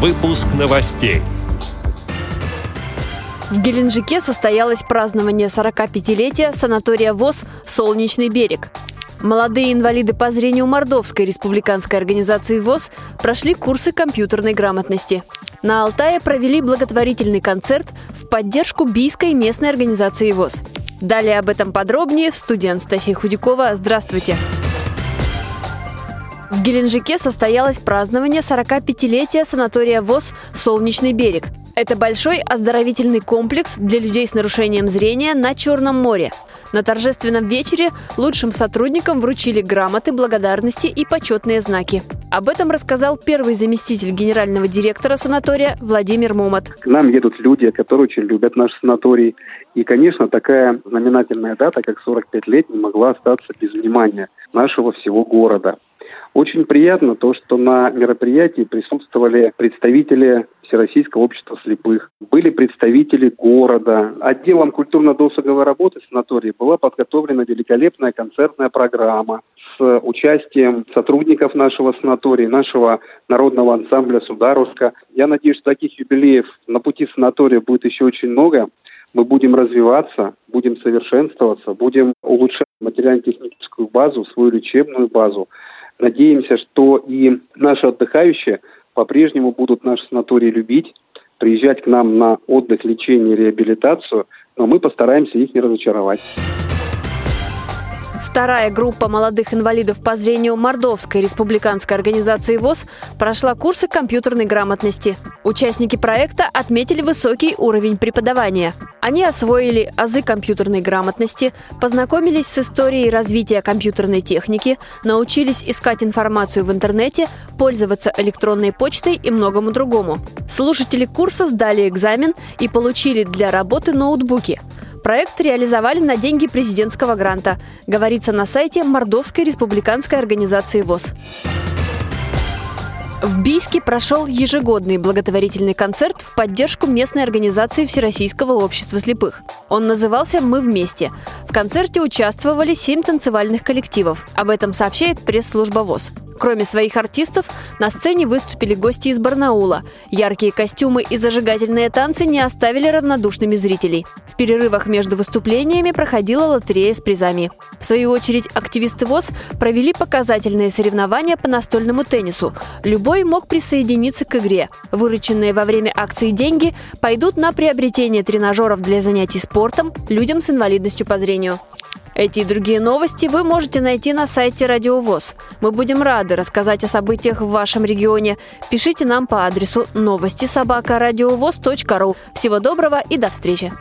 Выпуск новостей. В Геленджике состоялось празднование 45-летия санатория ВОЗ «Солнечный берег». Молодые инвалиды по зрению Мордовской республиканской организации ВОЗ прошли курсы компьютерной грамотности. На Алтае провели благотворительный концерт в поддержку Бийской местной организации ВОЗ. Далее об этом подробнее в студии Анастасия Худякова. Здравствуйте! В Геленджике состоялось празднование 45-летия санатория ВОЗ «Солнечный берег». Это большой оздоровительный комплекс для людей с нарушением зрения на Черном море. На торжественном вечере лучшим сотрудникам вручили грамоты, благодарности и почетные знаки. Об этом рассказал первый заместитель генерального директора санатория Владимир Момот. К нам едут люди, которые очень любят наш санаторий. И, конечно, такая знаменательная дата, как 45 лет, не могла остаться без внимания нашего всего города. Очень приятно то, что на мероприятии присутствовали представители Всероссийского общества слепых, были представители города. Отделом культурно-досуговой работы санатории была подготовлена великолепная концертная программа с участием сотрудников нашего санатория, нашего народного ансамбля «Сударовска». Я надеюсь, что таких юбилеев на пути санатория будет еще очень много. Мы будем развиваться, будем совершенствоваться, будем улучшать материально-техническую базу, свою лечебную базу. Надеемся, что и наши отдыхающие по-прежнему будут наш санаторий любить, приезжать к нам на отдых, лечение, реабилитацию, но мы постараемся их не разочаровать. Вторая группа молодых инвалидов по зрению Мордовской республиканской организации ВОЗ прошла курсы компьютерной грамотности. Участники проекта отметили высокий уровень преподавания. Они освоили азы компьютерной грамотности, познакомились с историей развития компьютерной техники, научились искать информацию в интернете, пользоваться электронной почтой и многому другому. Слушатели курса сдали экзамен и получили для работы ноутбуки – Проект реализовали на деньги президентского гранта, говорится на сайте Мордовской республиканской организации ВОЗ. В Бийске прошел ежегодный благотворительный концерт в поддержку местной организации Всероссийского общества слепых. Он назывался «Мы вместе». В концерте участвовали семь танцевальных коллективов. Об этом сообщает пресс-служба ВОЗ. Кроме своих артистов, на сцене выступили гости из Барнаула. Яркие костюмы и зажигательные танцы не оставили равнодушными зрителей. Перерывах между выступлениями проходила лотерея с призами. В свою очередь, активисты ВОЗ провели показательные соревнования по настольному теннису. Любой мог присоединиться к игре. Вырученные во время акции деньги пойдут на приобретение тренажеров для занятий спортом людям с инвалидностью по зрению. Эти и другие новости вы можете найти на сайте Радио ВОЗ. Мы будем рады рассказать о событиях в вашем регионе. Пишите нам по адресу новости собака ру. Всего доброго и до встречи!